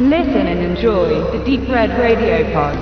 Listen and enjoy the Deep Red Radio Pod.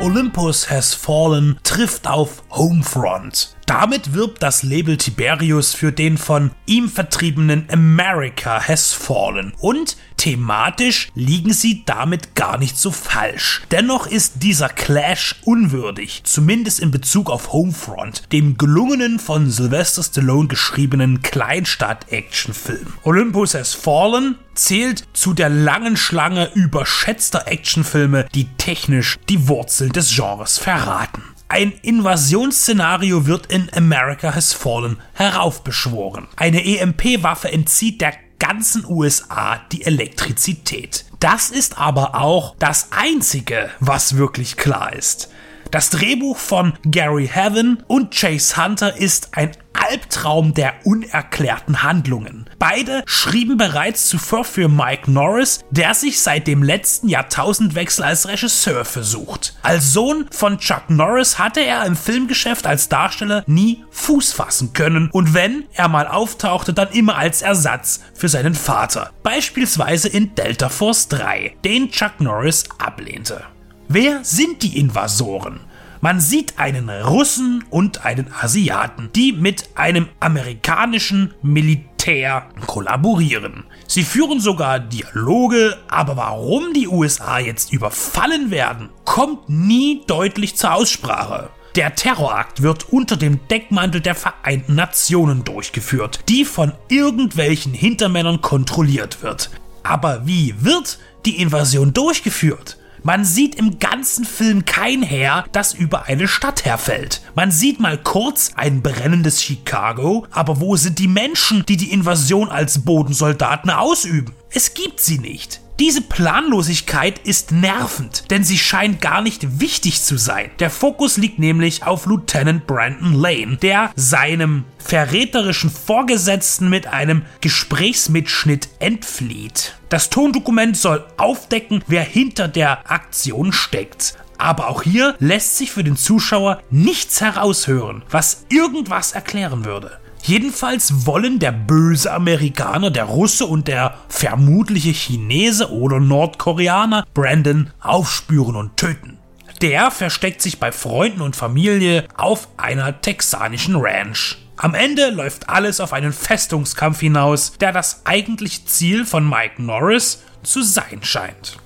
Olympus Has Fallen trifft auf Homefront. Damit wirbt das Label Tiberius für den von ihm vertriebenen America Has Fallen und thematisch liegen sie damit gar nicht so falsch. Dennoch ist dieser Clash unwürdig, zumindest in Bezug auf Homefront, dem gelungenen von Sylvester Stallone geschriebenen Kleinstadt-Actionfilm. Olympus Has Fallen zählt zu der langen Schlange überschätzter Actionfilme, die technisch die Wurzeln des Genres verraten. Ein Invasionsszenario wird in America Has Fallen heraufbeschworen. Eine EMP-Waffe entzieht der ganzen USA die Elektrizität. Das ist aber auch das Einzige, was wirklich klar ist. Das Drehbuch von Gary Heaven und Chase Hunter ist ein Albtraum der unerklärten Handlungen. Beide schrieben bereits zuvor für Mike Norris, der sich seit dem letzten Jahrtausendwechsel als Regisseur versucht. Als Sohn von Chuck Norris hatte er im Filmgeschäft als Darsteller nie Fuß fassen können und wenn er mal auftauchte, dann immer als Ersatz für seinen Vater. Beispielsweise in Delta Force 3, den Chuck Norris ablehnte. Wer sind die Invasoren? Man sieht einen Russen und einen Asiaten, die mit einem amerikanischen Militär kollaborieren. Sie führen sogar Dialoge, aber warum die USA jetzt überfallen werden, kommt nie deutlich zur Aussprache. Der Terrorakt wird unter dem Deckmantel der Vereinten Nationen durchgeführt, die von irgendwelchen Hintermännern kontrolliert wird. Aber wie wird die Invasion durchgeführt? Man sieht im ganzen Film kein Heer, das über eine Stadt herfällt. Man sieht mal kurz ein brennendes Chicago, aber wo sind die Menschen, die die Invasion als Bodensoldaten ausüben? Es gibt sie nicht. Diese Planlosigkeit ist nervend, denn sie scheint gar nicht wichtig zu sein. Der Fokus liegt nämlich auf Lieutenant Brandon Lane, der seinem verräterischen Vorgesetzten mit einem Gesprächsmitschnitt entflieht. Das Tondokument soll aufdecken, wer hinter der Aktion steckt. Aber auch hier lässt sich für den Zuschauer nichts heraushören, was irgendwas erklären würde. Jedenfalls wollen der böse Amerikaner, der Russe und der vermutliche Chinese oder Nordkoreaner Brandon aufspüren und töten. Der versteckt sich bei Freunden und Familie auf einer texanischen Ranch. Am Ende läuft alles auf einen Festungskampf hinaus, der das eigentliche Ziel von Mike Norris zu sein scheint.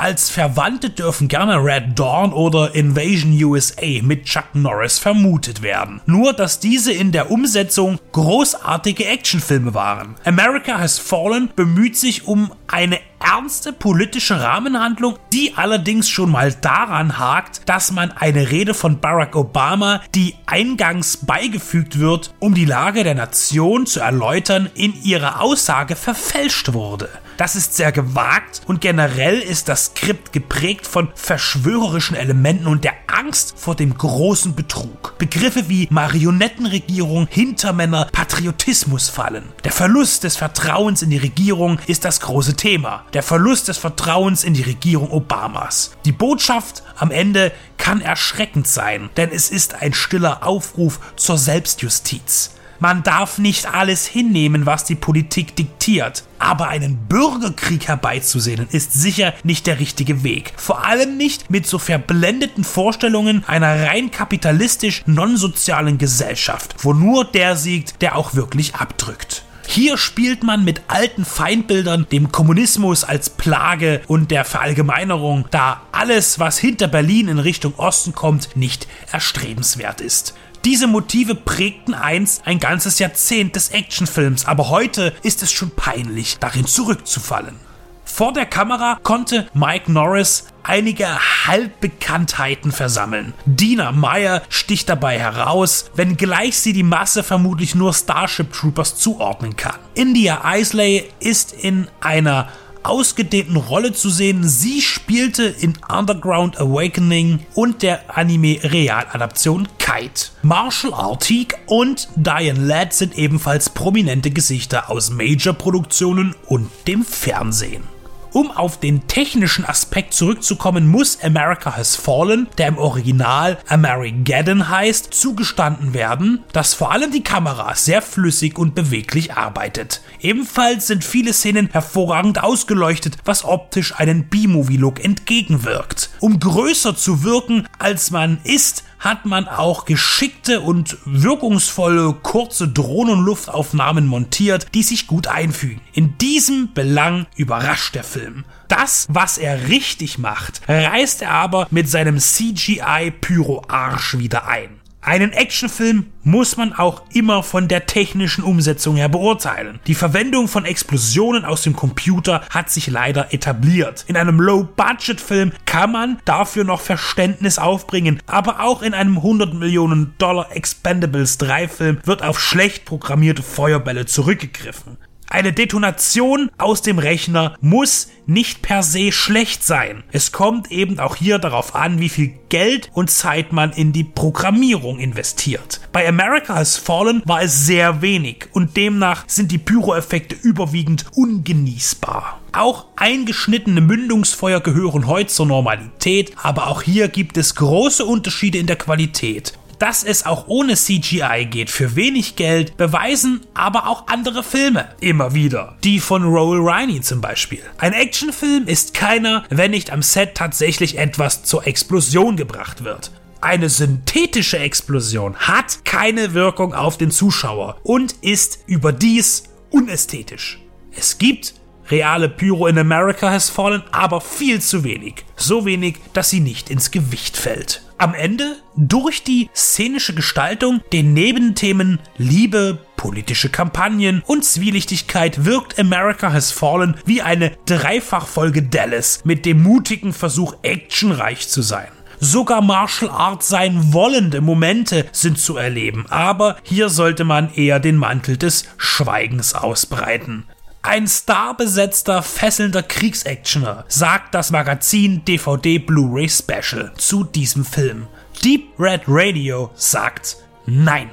Als Verwandte dürfen gerne Red Dawn oder Invasion USA mit Chuck Norris vermutet werden. Nur, dass diese in der Umsetzung großartige Actionfilme waren. America Has Fallen bemüht sich um eine ernste politische Rahmenhandlung, die allerdings schon mal daran hakt, dass man eine Rede von Barack Obama, die eingangs beigefügt wird, um die Lage der Nation zu erläutern, in ihrer Aussage verfälscht wurde. Das ist sehr gewagt und generell ist das Skript geprägt von verschwörerischen Elementen und der Angst vor dem großen Betrug. Begriffe wie Marionettenregierung, Hintermänner, Patriotismus fallen. Der Verlust des Vertrauens in die Regierung ist das große Thema. Der Verlust des Vertrauens in die Regierung Obamas. Die Botschaft am Ende kann erschreckend sein, denn es ist ein stiller Aufruf zur Selbstjustiz. Man darf nicht alles hinnehmen, was die Politik diktiert. Aber einen Bürgerkrieg herbeizusehnen ist sicher nicht der richtige Weg. Vor allem nicht mit so verblendeten Vorstellungen einer rein kapitalistisch non-sozialen Gesellschaft, wo nur der siegt, der auch wirklich abdrückt. Hier spielt man mit alten Feindbildern, dem Kommunismus als Plage und der Verallgemeinerung, da alles, was hinter Berlin in Richtung Osten kommt, nicht erstrebenswert ist. Diese Motive prägten einst ein ganzes Jahrzehnt des Actionfilms, aber heute ist es schon peinlich, darin zurückzufallen. Vor der Kamera konnte Mike Norris einige Halbbekanntheiten versammeln. Dina Meyer sticht dabei heraus, wenngleich sie die Masse vermutlich nur Starship Troopers zuordnen kann. India Isley ist in einer ausgedehnten Rolle zu sehen. Sie spielte in Underground Awakening und der Anime-Realadaption Kite. Marshall Artigue und Diane Ladd sind ebenfalls prominente Gesichter aus Major-Produktionen und dem Fernsehen. Um auf den technischen Aspekt zurückzukommen, muss America Has Fallen, der im Original Amerigeddon heißt, zugestanden werden, dass vor allem die Kamera sehr flüssig und beweglich arbeitet. Ebenfalls sind viele Szenen hervorragend ausgeleuchtet, was optisch einen B-Movie-Look entgegenwirkt. Um größer zu wirken, als man ist, hat man auch geschickte und wirkungsvolle kurze Drohnenluftaufnahmen montiert, die sich gut einfügen. In diesem Belang überrascht der Film. Das, was er richtig macht, reißt er aber mit seinem CGI-Pyro-Arsch wieder ein. Einen Actionfilm muss man auch immer von der technischen Umsetzung her beurteilen. Die Verwendung von Explosionen aus dem Computer hat sich leider etabliert. In einem Low-Budget-Film kann man dafür noch Verständnis aufbringen, aber auch in einem 100 Millionen Dollar Expendables 3 Film wird auf schlecht programmierte Feuerbälle zurückgegriffen. Eine Detonation aus dem Rechner muss nicht per se schlecht sein. Es kommt eben auch hier darauf an, wie viel Geld und Zeit man in die Programmierung investiert. Bei America Has Fallen war es sehr wenig und demnach sind die Pyroeffekte überwiegend ungenießbar. Auch eingeschnittene Mündungsfeuer gehören heute zur Normalität, aber auch hier gibt es große Unterschiede in der Qualität. Dass es auch ohne CGI geht für wenig Geld, beweisen aber auch andere Filme immer wieder. Die von Roel Riney zum Beispiel. Ein Actionfilm ist keiner, wenn nicht am Set tatsächlich etwas zur Explosion gebracht wird. Eine synthetische Explosion hat keine Wirkung auf den Zuschauer und ist überdies unästhetisch. Es gibt reale Pyro in America Has Fallen, aber viel zu wenig. So wenig, dass sie nicht ins Gewicht fällt. Am Ende, durch die szenische Gestaltung, den Nebenthemen Liebe, politische Kampagnen und Zwielichtigkeit wirkt America Has Fallen wie eine Dreifachfolge Dallas mit dem mutigen Versuch, actionreich zu sein. Sogar Martial Arts sein wollende Momente sind zu erleben, aber hier sollte man eher den Mantel des Schweigens ausbreiten. Ein starbesetzter, fesselnder Kriegsactioner, sagt das Magazin DVD Blu-ray Special zu diesem Film. Deep Red Radio sagt Nein.